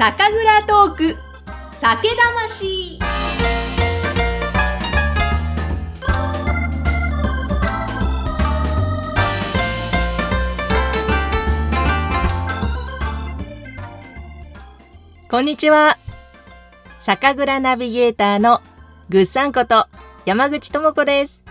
酒蔵トーク。酒魂。こんにちは。酒蔵ナビゲーターのぐっさんこと山口智子です。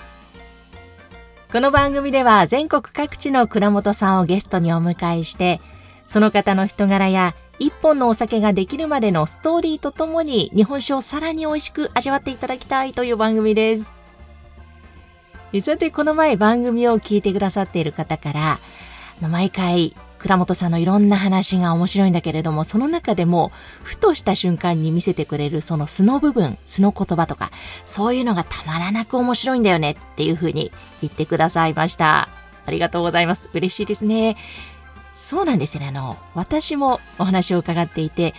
この番組では全国各地の蔵元さんをゲストにお迎えしてその方の人柄や一本のお酒ができるまでのストーリーとともに日本酒をさらに美味しく味わっていただきたいという番組です。さて、この前番組を聞いてくださっている方から、毎回、倉本さんのいろんな話が面白いんだけれども、その中でも、ふとした瞬間に見せてくれるその素の部分、素の言葉とか、そういうのがたまらなく面白いんだよねっていうふうに言ってくださいました。ありがとうございます。嬉しいですね。そうなんですね。あの、私もお話を伺っていて、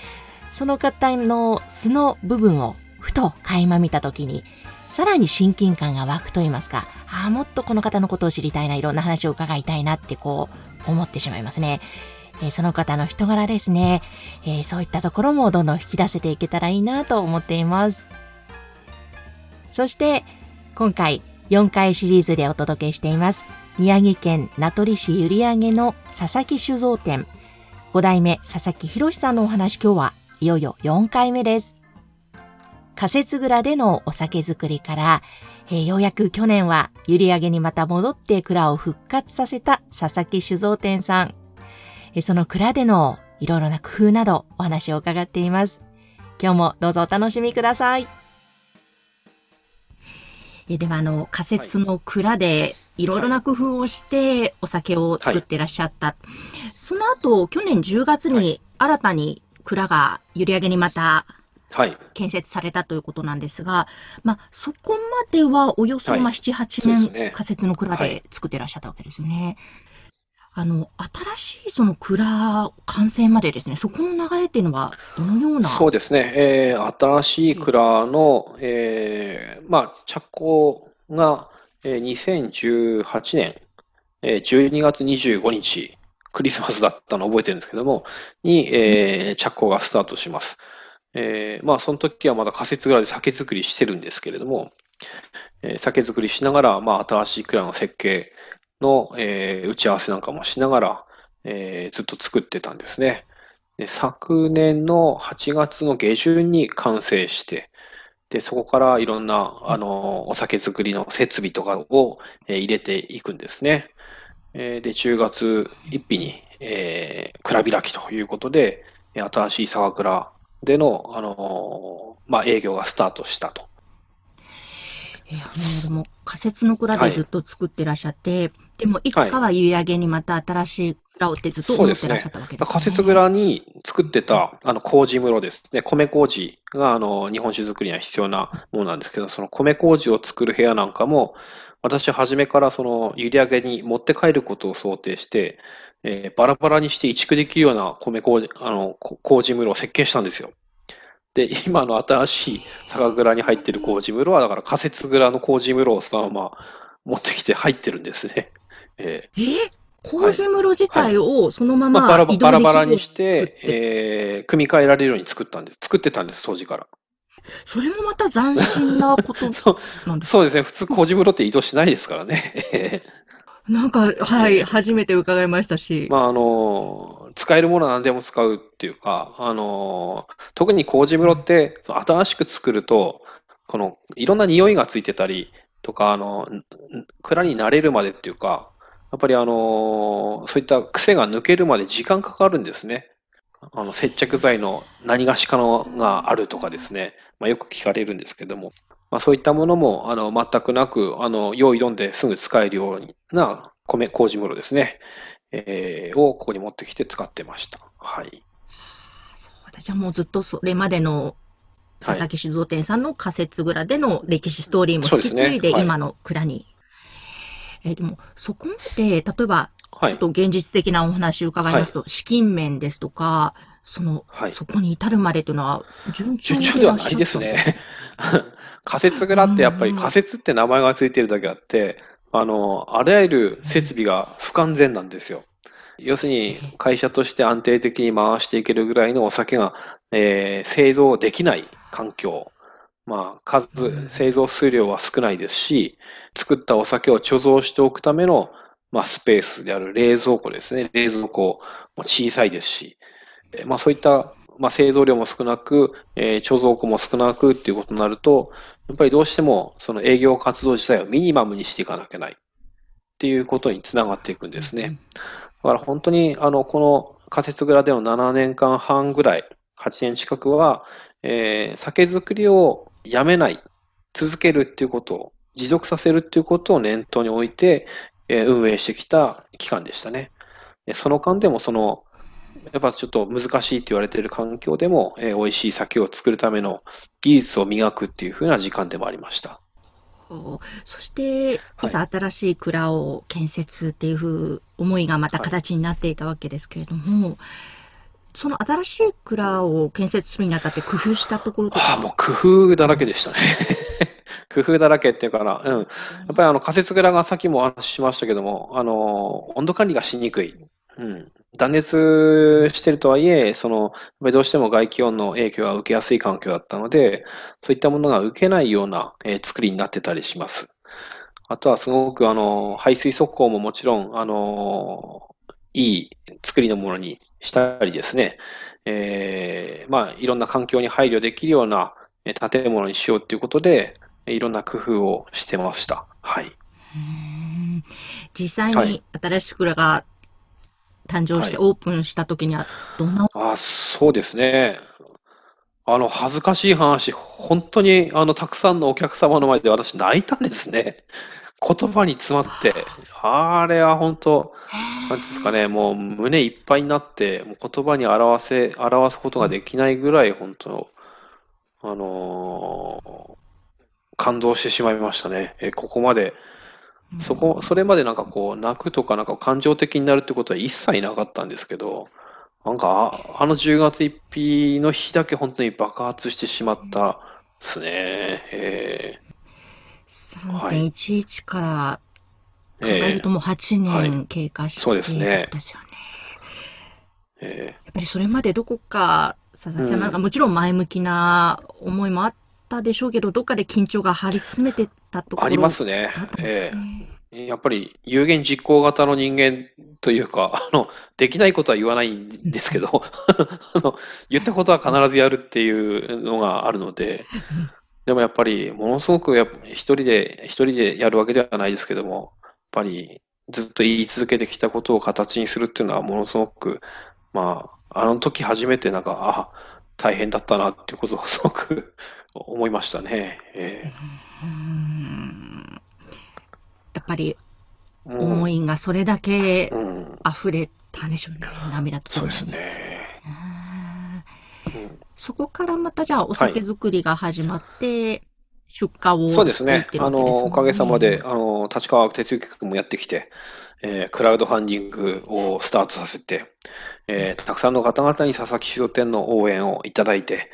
その方の素の部分をふと垣間見たときに、さらに親近感が湧くと言いますか、ああ、もっとこの方のことを知りたいな、いろんな話を伺いたいなってこう、思ってしまいますね。えー、その方の人柄ですね、えー、そういったところもどんどん引き出せていけたらいいなと思っています。そして、今回4回シリーズでお届けしています。宮城県名取市閖上の佐々木酒造店、5代目佐々木博さんのお話今日はいよいよ4回目です。仮設蔵でのお酒作りから、えー、ようやく去年は閖上にまた戻って蔵を復活させた佐々木酒造店さん。えー、その蔵でのいろいろな工夫などお話を伺っています。今日もどうぞお楽しみください。えでは、あの、仮設の蔵でろいろな工夫をしてお酒を作ってらっしゃった。はい、その後、去年10月に新たに蔵が閖上にまた建設されたということなんですが、まあ、そこまではおよそ、まあ、7、8年仮設の蔵で作ってらっしゃったわけですよね。あの、新しいその蔵完成までですね、そこの流れっていうのは、どのようなそうですね、えー、新しい蔵の、えー、まあ、着工が、えー、2018年、えー、12月25日、クリスマスだったのを覚えてるんですけども、に、えー、着工がスタートします。えー、まあ、その時はまだ仮設蔵で酒造りしてるんですけれども、えー、酒造りしながら、まあ、新しい蔵の設計の、えー、打ち合わせなんかもしながら、えー、ずっと作ってたんですね。で昨年の8月の下旬に完成して、で、そこからいろんな、あの、お酒作りの設備とかを、えー、入れていくんですね。えー、で、10月1日に、えー、蔵開きということで、新しい酒蔵での、あのー、まあ、営業がスタートしたと。えー、あの、でも仮設の蔵でずっと作ってらっしゃって、はい、でもいつかは閖上にまた新しい蔵をってずっと思ってらっしゃったわけですね。仮設蔵に作ってた、あの、麹室ですね。米麹が、あの、日本酒作りには必要なものなんですけど、その米麹を作る部屋なんかも、私、初めからその、閖上に持って帰ることを想定して、えー、バラバラにして移築できるような米麹、あの、麹室を設計したんですよ。で、今の新しい酒蔵に入ってる麹室は、だから仮設蔵の麹室をそのまま持ってきて入ってるんですね。えー、え麹室自体をそのまま、バラバラバラにして、えー、組み替えられるように作ったんです。作ってたんです、当時から。それもまた斬新なことなんです そうですね。普通、麹室って移動しないですからね。なんか、はい、初めて伺いましたし。まあ、あの、使えるものは何でも使うっていうか、あの、特に麹室って、新しく作ると、この、いろんな匂いがついてたりとか、あの、蔵に慣れるまでっていうか、やっぱりあの、そういった癖が抜けるまで時間かかるんですね。あの、接着剤の何がしかのがあるとかですね、まあ、よく聞かれるんですけども、まあ、そういったものも、あの、全くなく、あの、用意どんですぐ使えるような米、麹室ですね、えー、をここに持ってきて使ってました。はい。そうだ。じゃあもうずっとそれまでの佐々木酒造店さんの仮設蔵での歴史ストーリーも引き継いで、今の蔵に。えー、でも、そこまで、例えば、ちょっと現実的なお話を伺いますと、はい、資金面ですとか、その、はい、そこに至るまでというのは順調ではないですね。仮設蔵ってやっぱり仮設って名前がついてるだけあって、あの、あらゆる設備が不完全なんですよ。要するに会社として安定的に回していけるぐらいのお酒が、えー製造できない環境。まあ、数うん、製造数量は少ないですし、作ったお酒を貯蔵しておくための、まあ、スペースである冷蔵庫ですね。冷蔵庫も小さいですし、えーまあ、そういった、まあ、製造量も少なく、えー貯蔵庫も少なくっていうことになると、やっぱりどうしてもその営業活動自体をミニマムにしていかなきゃいけないっていうことにつながっていくんですね。だから本当に、あの、この仮設蔵での7年間半ぐらい、8年近くは、えー酒造りをやめない、続けるっていうことを、持続させるっていうことを念頭に置いて、えー運営してきた期間でしたね。でその間でも、その、やっぱちょっと難しいって言われている環境でも、えー美味しい酒を作るための技術を磨くっていう風な時間でもありました。おそして、はいいざ新しい蔵を建設っていうふう思いがまた形になっていたわけですけれども、その新しい蔵を建設するにあたって工夫したところとか。ああ、もう工夫だらけでしたね。工夫だらけっていうかな、うん。やっぱりあの仮設蔵がさっきもお話ししましたけども、あの、温度管理がしにくい。うん。断熱してるとはいえ、その、やっぱりどうしても外気温の影響が受けやすい環境だったので、そういったものが受けないような、えー作りになってたりします。あとはすごくあの、排水速攻ももちろん、あの、いい作りのものにしたりですね、えーまあ、いろんな環境に配慮できるようなえー建物にしようということで、えーいろんな工夫をしてました。はい。実際にはい新しい蔵が誕生してはオープンした時にはどんな、あ、そうですね。あの、恥ずかしい話、本当に、あの、たくさんのお客様の前で私泣いたんですね。言葉に詰まって。あれは本当、なんですかね、もう胸いっぱいになって、もう言葉に表せ、表すことができないぐらい、本当、あのー感動してしまいましたね。え、ここまで、そこ、それまでなんかこう、泣くとかなんか感情的になるってことは一切なかったんですけど、なんか、ああの10月1日の日だけ本当に爆発してしまったですね。え。3.11からー考えるともう8は年経過してそうですね。すよね。えやっぱりそれまでどこか、佐々木さんうん。なんかもちろん前向きな思いもあったでしょうけど、どっかで緊張が張り詰めてたところーありますねあったんですえかね。ーやっぱり有言実行型の人間というか、あの、できないことは言わないんですけど、あの、言ったことは必ずやるっていうのがあるので、でもやっぱり、ものすごくや一人で、一人でやるわけではないですけども、やっぱりずっと言い続けてきたことを形にするっていうのはものすごく、まあ、あの時初めてなんか、あ、大変だったなっていうことをすごく思いましたね。えうーん。やっぱりー思いがそれだけうん、うん、溢れたんでしょうね。涙とともに。そうですね。うん。うん。そこからまたじゃあお酒作りが始まって、出荷をそうですね。あの、おかげさまで、あの、立川哲之君もやってきて、えークラウドファンディングをスタートさせて、えーたくさんの方々に佐々木酒造店の応援をいただいて、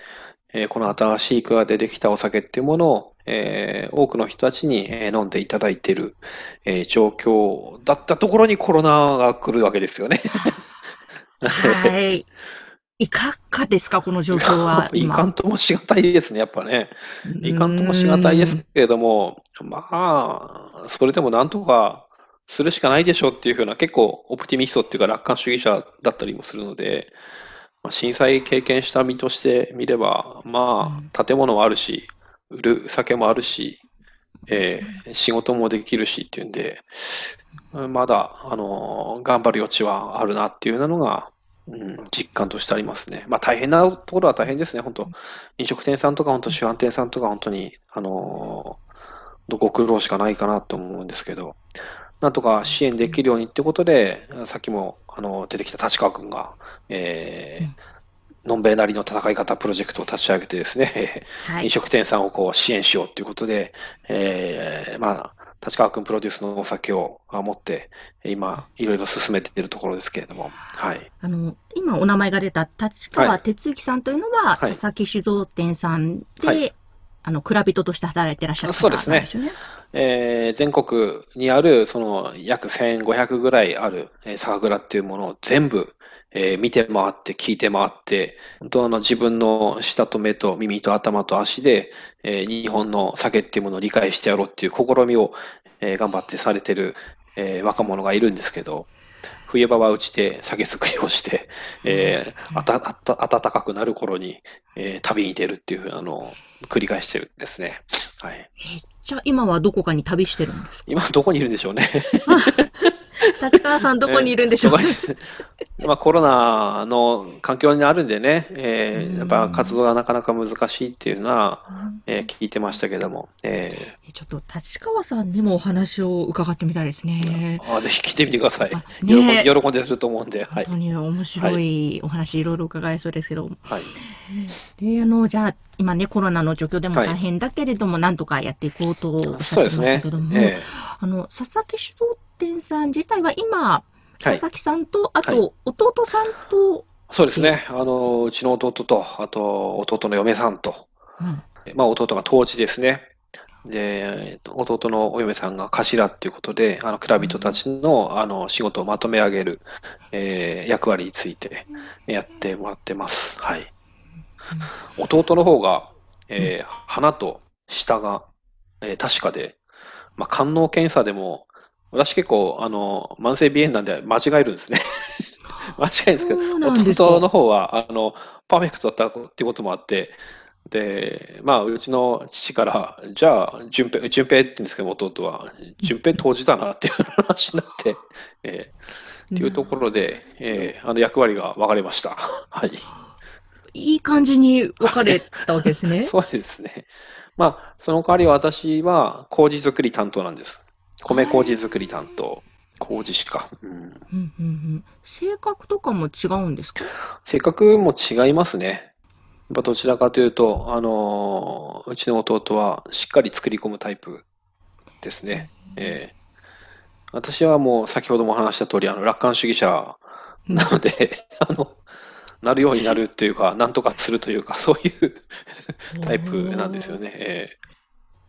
えーこの新しい蔵でできたお酒っていうものを、えー多くの人たちにえー飲んでいただいている、えー状況だったところにコロナが来るわけですよね。はい。いかがですか、この状況はい 今。かんともしがたいですね、やっぱね。いかんともしがたいですけれども、まあ、それでもなんとかするしかないでしょうっていうふうな、結構オプティミストっていうか楽観主義者だったりもするので、まあ、震災経験した身として見れば、まあ、建物もあるし、売る酒もあるし、えー仕事もできるしっていうんで、まだ、あの頑張る余地はあるなっていうのが、うん、実感としてありますね。まあ大変なところは大変ですね、本当。飲食店さんとか、本当、主販店さんとか、本当に、あのーご苦労しかないかなと思うんですけど、なんとか支援できるようにってことで、さっきも、あの、出てきた立川君が、えーのんべえなりの戦い方プロジェクトを立ち上げてですね、はい。飲食店さんをこう支援しようということで、えーまあ、立川君プロデュースのお酒をあ持って、今、いろいろ進めているところですけれども、はい。あの、今お名前が出た立川はい。哲之さんというのは、はい。佐々木酒造店さんで、はいあの、蔵人として働いてらっしゃる方なんですよね。えー全国にある、その約1500ぐらいある、えー酒蔵っていうものを全部、えー見て回って、聞いて回って、本当あの自分の舌と目と耳と頭と足で、えー日本の酒っていうものを理解してやろうっていう試みを、えー頑張ってされてる、えー若者がいるんですけど、冬場はうちで酒造りをして、えーあたあた暖かくなる頃に、えー旅に出るっていう、あの、繰り返してるんですね。はい。えじゃあ今はどこかに旅してるんですか？今どこにいるんでしょうね。立川さんどこにいるんでしょう？か、どこに今コロナの環境にあるんでね、えーやっぱ活動がなかなか難しいっていうのは、えー聞いてましたけども、ええちょっと立川さんにもお話を伺ってみたいですね。ーあぜひ聞いてみてください。あ喜ん喜んですると思うんで、はい。本当に面白いお話いろいろ伺えそうですけど。はい。で、あの、じゃあ、今ね、コロナの状況でもはい大変だけれども、なんとかやっていこうとおっしゃってましたけども、。えあの、佐々木酒造店さん自体は今、はい佐々木さんと、あはと、弟さんと、ーそうですね。あの、うちの弟と、あと、弟の嫁さんと、うんまあ、弟が当時ですね。で、弟のお嫁さんが頭っていうことで、あの、蔵人たちの、あの、仕事をまとめ上げる、えー役割についてやってもらってます。はい。弟の方が、えー鼻と舌が、えー確かで、まあ、官能検査でも、私結構、あの、慢性鼻炎なんで間違えるんですね。間違えるんですけど、弟の方は、あの、パーフェクトだったっていうこともあって、で、まあ、うちの父から、じゃあ、順平、順平って言うんですけど、弟は、順平当時だなっていう話になって、えーっていうところで、えーあの役割が分かれました。はい。いい感じに分かれたわけですね。そうですね。まあ、その代わり私は麹作り担当なんです。米麹作り担当。麹しか。うん、うんうんうん性格とかも違うんですか？性格も違いますね。やっぱどちらかというと、あのーうちの弟はしっかり作り込むタイプですね。えー私はもう先ほども話した通り、あの、楽観主義者なので、あの、なるようになるというか、なんとかするというか、そういうタイプなんですよね。え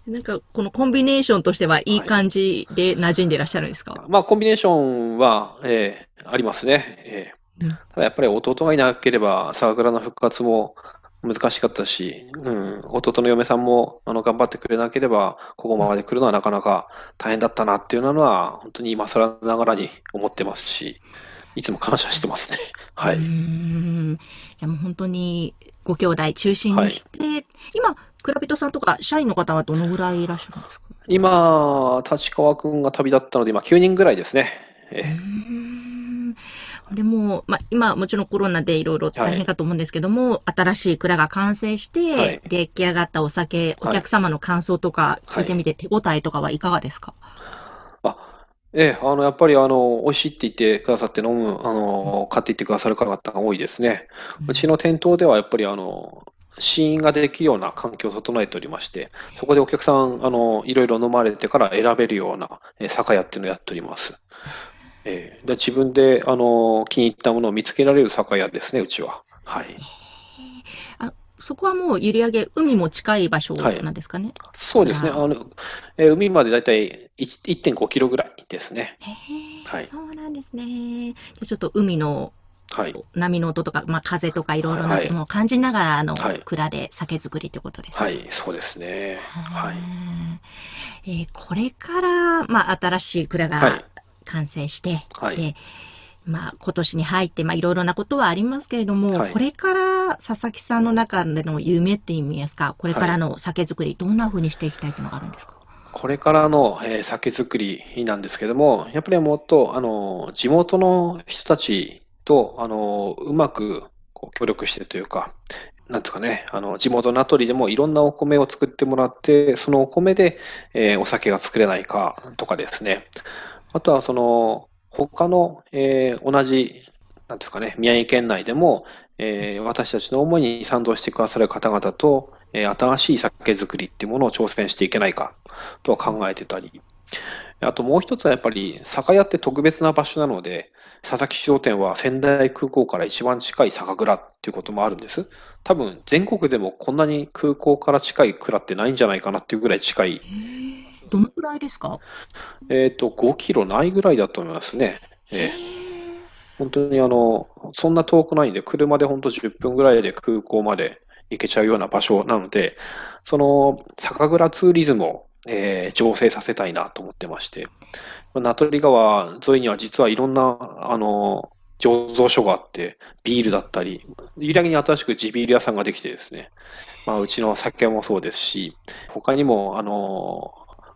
なんか、このコンビネーションとしてはいい感じで馴染んでいらっしゃるんですか、ーまあ、コンビネーションは、えーありますね。えーうんただやっぱり弟がいなければ、酒蔵の復活も難しかったし、うん、弟の嫁さんもあの頑張ってくれなければ、ここまで来るのはなかなか大変だったなっていうのは、本当に今更ながらに思ってますし、いつも感謝してますね。はい。ん。じゃあもう本当にご兄弟中心にして、今、蔵人さんとか社員の方はどのぐらいいらっしゃるんですか？今、立川くんが旅立ったので、今9人ぐらいですね。えうー。んでも、まあ、今もちろんコロナでいろいろ大変かと思うんですけども、新しい蔵が完成して、はい。出来上がったお酒、お客様の感想とか聞いてみて、手応えとかはいかがですか、あ、ええ、あの、やっぱり、あの、美味しいって言ってくださって飲む、あの、買っていってくださる方が多いですね。うちの店頭では、やっぱり、あの、試飲ができるような環境を整えておりまして、そこでお客さん、あの、いろいろ飲まれてから選べるような、えー酒屋っていうのをやっております。ええ、で、自分で、あの、気に入ったものを見つけられる酒屋ですね、うちは。はい。そこはもう閖上、海も近い場所なんですかね。そうですね。ああの、えー海までだいたい1 1.5キロぐらいですね。はいそうなんですね。じゃあちょっと海のはい。波の音とか、まあ、風とかいろいろなはいものを感じながら、あの、はい蔵で酒造りってことですね。はい、そうですね。はい。えーこれから、まあ、新しい蔵はいが完成して、はい。で、まあ、今年に入って、まあ、いろいろなことはありますけれども、はい。これから佐々木さんの中での夢って意味ですか、これからの酒造り、どんな風にしていきたいっていうのがあるんですか？これからの、えー酒造りなんですけども、やっぱりもっと、あの、地元の人たちと、あの、うまくこう協力してというか、なんていうかね、あの、地元名取でもいろんなお米を作ってもらって、そのお米で、えーお酒が作れないかとかですね。あとは、その、他の、えー同じ、なんですかね、宮城県内でも、えー私たちの思いに賛同してくださる方々と、えー新しい酒造りっていうものを挑戦していけないかとは考えてたり、あともう一つはやっぱり酒屋って特別な場所なので、佐々木商店は仙台空港から一番近い酒蔵っていうこともあるんです。多分全国でもこんなに空港から近い蔵ってないんじゃないかなっていうぐらい近い。どのくらいですか？えっ、と、5キロないぐらいだと思いますね。ええ。本当にあの、そんな遠くないんで、車で本当10分ぐらいで空港まで行けちゃうような場所なので、その酒蔵ツーリズムを、えー、醸成させたいなと思ってまして、名取川沿いには実はいろんな、あの、醸造所があって、ビールだったり、揺らぎに新しく地ビール屋さんができてですね、まあ、うちの酒もそうですし、他にも、あの、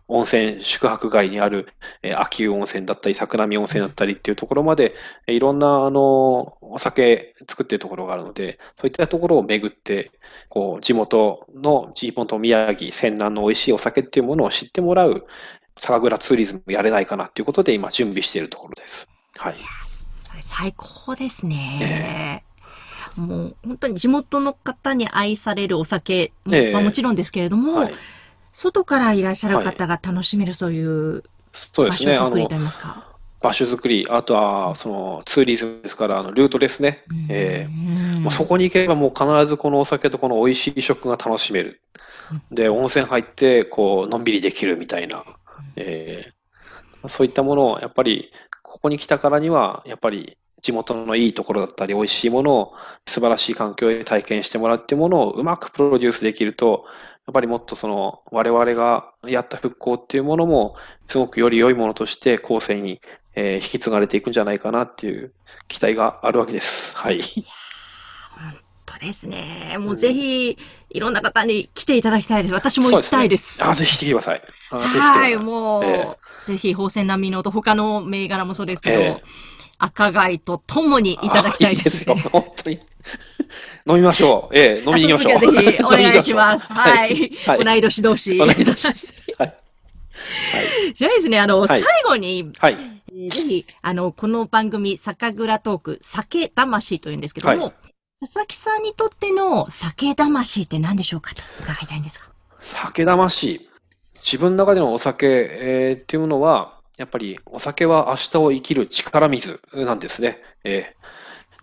温泉、宿泊街にある、えー、秋温泉だったり、桜見温泉だったりっていうところまで、いろんな、あの、お酒作ってるところがあるので、そういったところを巡って、こう、地元の地元宮城、泉南の美味しいお酒っていうものを知ってもらう、酒蔵ツーリズムやれないかなっていうことで、今準備しているところです。はい。それ最高ですね。えー、もう本当に地元の方に愛されるお酒も、えー、まあ、もちろんですけれども、はい外からいらっしゃる方が楽しめる、そういう場所作りといいますか。場所作り、あとは、その、ツーリズムですから、あの、ルートですね。えー、もうそこに行けばもう必ずこのお酒とこの美味しい食が楽しめる。で、温泉入って、こう、のんびりできるみたいな。えー、そういったものを、やっぱり、ここに来たからには、やっぱり、地元のいいところだったり、美味しいものを素晴らしい環境で体験してもらうっていうものをうまくプロデュースできると、やっぱりもっとその我々がやった復興っていうものもすごくより良いものとして後世に、えー、引き継がれていくんじゃないかなっていう期待があるわけです。はい。本当ですね。もうぜひ、いろんな方に来ていただきたいです。私も行きたいです。ですね、あ、ぜひ来てください。はい、もう、えー、ぜひ、宝泉並みのと他の銘柄もそうですけど、えー、赤貝とともにいただきたいです、ね。いいですよ、本当に。飲みましょう。ええ、飲みに行きましょう。ぜひお願いします。はい。はい、同い年同士。同い年。はい。じゃあですね、あの、最後に、はい。ぜひ、あの、この番組、酒蔵トーク、酒魂というんですけども、佐々木さんにとっての酒魂って何でしょうかと伺いたいんですが。酒魂。自分の中でのお酒、えー、っていうものは、やっぱりお酒は明日を生きる力水なんですね。えー、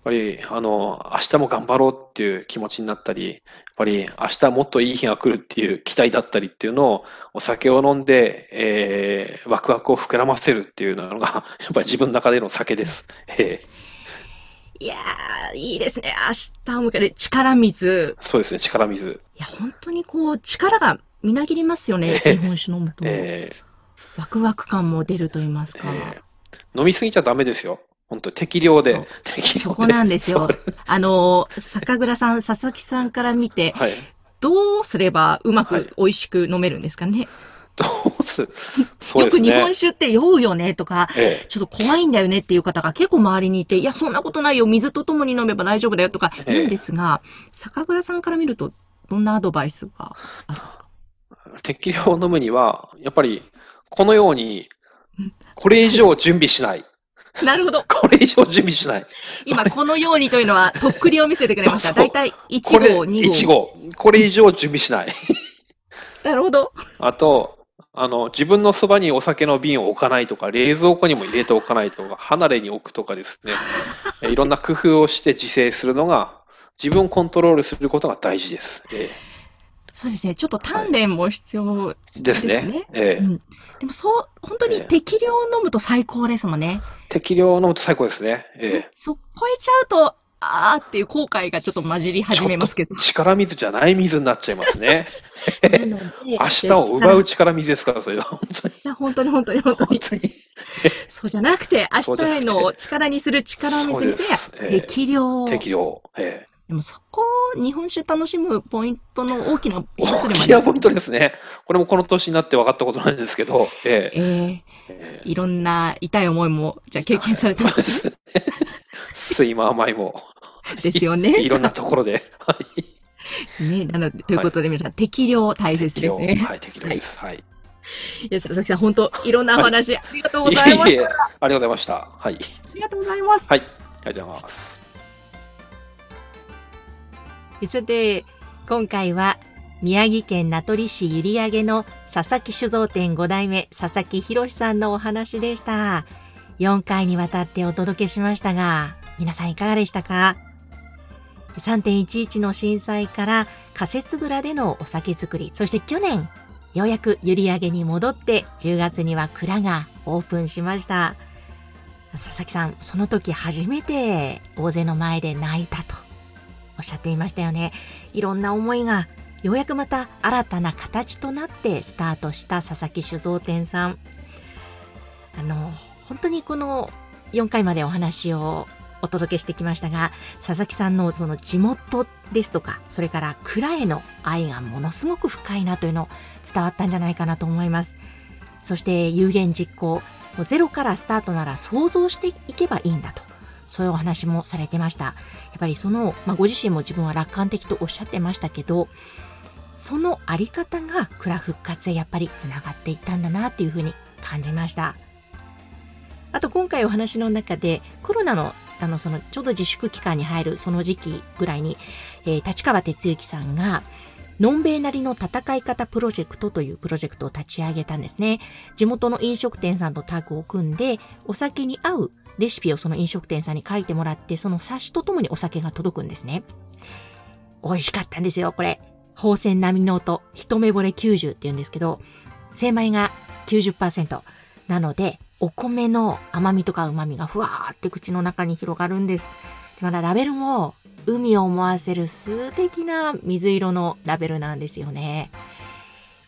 ぱり、あの、明日も頑張ろうっていう気持ちになったり、やっぱり明日もっといい日が来るっていう期待だったりっていうのを、お酒を飲んで、えー、ワクワクを膨らませるっていうのが、やっぱり自分の中での酒です。えー、いやー、いいですね。明日を迎える力水。そうですね、力水。いや、本当にこう、力がみなぎりますよね、えー、日本酒飲むと。えー、ワクワク感も出ると言いますか。えー、飲みすぎちゃダメですよ。本当適量で。適量で。そこなんですよ。あの、酒蔵さん、佐々木さんから見て、はい、どうすればうまく美味しく飲めるんですかね、はい、どうす、ね、よく日本酒って酔うよねとか、ええ、ちょっと怖いんだよねっていう方が結構周りにいて、いや、そんなことないよ、水とともに飲めば大丈夫だよとか言うんですが、え、酒蔵さんから見ると、どんなアドバイスがありますか？適量を飲むには、やっぱり、このように、これ以上準備しない。なるほど。これ以上準備しない。今、このようにというのは、とっくりを見せてくれました。だいたい1号、2号。1号。これ以上準備しない。なるほど。あと、あの、自分のそばにお酒の瓶を置かないとか、冷蔵庫にも入れておかないとか、離れに置くとかですね。いろんな工夫をして自制するのが、自分をコントロールすることが大事です。えーそうですね。ちょっと鍛錬も必要ですね。ですね。ええ、うん、でもそう、本当に適量飲むと最高ですもんね。適量飲むと最高ですね。ええ。そ、超えちゃうと、あーっていう後悔がちょっと混じり始めますけど。力水じゃない水になっちゃいますね。明日を奪う力水ですから、それは。本当に。本当に本当に本当に。当に そうじゃなくて、明日への力にする力水にすりゃ、適量。適量。ええ。でもそこ、日本酒楽しむポイントの大きな一つでもあり大ポイントですね。これもこの年になって分かったことなんですけど、えええー、いろんな痛い思いも、じゃあ経験されたんですね。酸いも甘いも。ですよね。いろんなところで。はい。ね、なので、ということで皆さん、適量大切ですね。はい、適量です。はい。いや、佐々木さん、本当、いろんなお話、ありがとうございました。ありがとうございました。はい。ありがとうございます。はい。ありがとうございます。さて、今回は宮城県名取市閖上の佐々木酒造店5代目佐々木博さんのお話でした。4回にわたってお届けしましたが、皆さんいかがでしたか？3.11の震災から仮設蔵でのお酒作り、そして去年、ようやく閖上に戻って10月には蔵がオープンしました。佐々木さん、その時初めて大勢の前で泣いたとおっしゃっていましたよね。いろんな思いがようやくまた新たな形となってスタートした佐々木酒造店さん。あの、本当にこの4回までお話をお届けしてきましたが、佐々木さんのその地元ですとか、それから蔵への愛がものすごく深いなというの伝わったんじゃないかなと思います。そして有言実行、もうゼロからスタートなら想像していけばいいんだと。そういうお話もされてました。やっぱりその、まあ、ご自身も自分は楽観的とおっしゃってましたけど、そのあり方が蔵復活へやっぱりつながっていったんだなっていうふうに感じました。あと今回お話の中でコロナのあのそのちょうど自粛期間に入るその時期ぐらいに、えー、立川哲之さんがのんべいなりの戦い方プロジェクトというプロジェクトを立ち上げたんですね。地元の飲食店さんとタッグを組んで、お酒に合うレシピをその飲食店さんに書いてもらって、その冊子とともにお酒が届くんですね。美味しかったんですよ、これ。宝泉並みの音、一目惚れ90って言うんですけど、精米が90%なので、お米の甘みとか旨みがふわーって口の中に広がるんです。まだラベルも海を思わせる数的な水色のラベルなんですよね。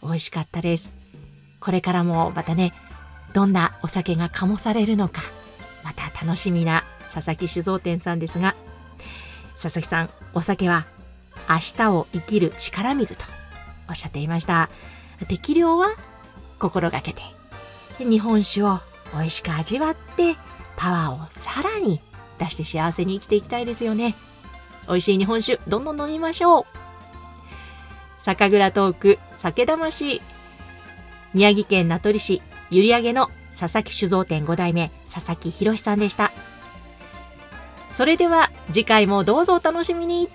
美味しかったです。これからもまたね、どんなお酒が醸されるのか、また楽しみな佐々木酒造店さんですが、佐々木さん、お酒は明日を生きる力水とおっしゃっていました。適量は心がけて、日本酒を美味しく味わって、パワーをさらに出して幸せに生きていきたいですよね。美味しい日本酒、どんどん飲みましょう。酒蔵トーク、酒魂。宮城県名取市、閖上の佐々木酒造店5代目、佐々木宏さんでした。それでは次回もどうぞお楽しみに。